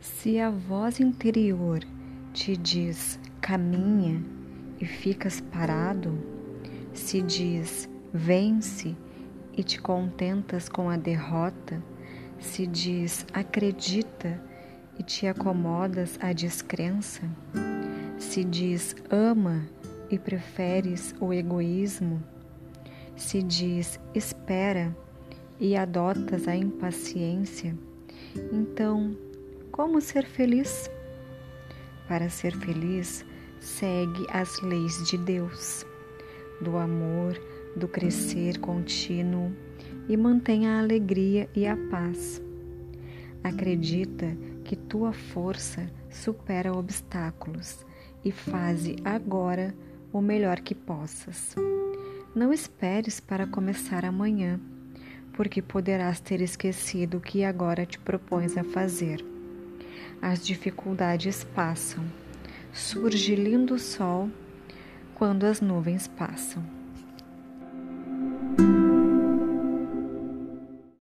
Se a voz interior te diz caminha e ficas parado, se diz vence e te contentas com a derrota, se diz acredita e te acomodas à descrença, se diz ama e preferes o egoísmo, se diz espera e adotas a impaciência, então como ser feliz? Para ser feliz, segue as leis de Deus, do amor, do crescer contínuo e mantenha a alegria e a paz. Acredita que tua força supera obstáculos e faze agora o melhor que possas. Não esperes para começar amanhã, porque poderás ter esquecido o que agora te propões a fazer. As dificuldades passam. Surge lindo sol quando as nuvens passam.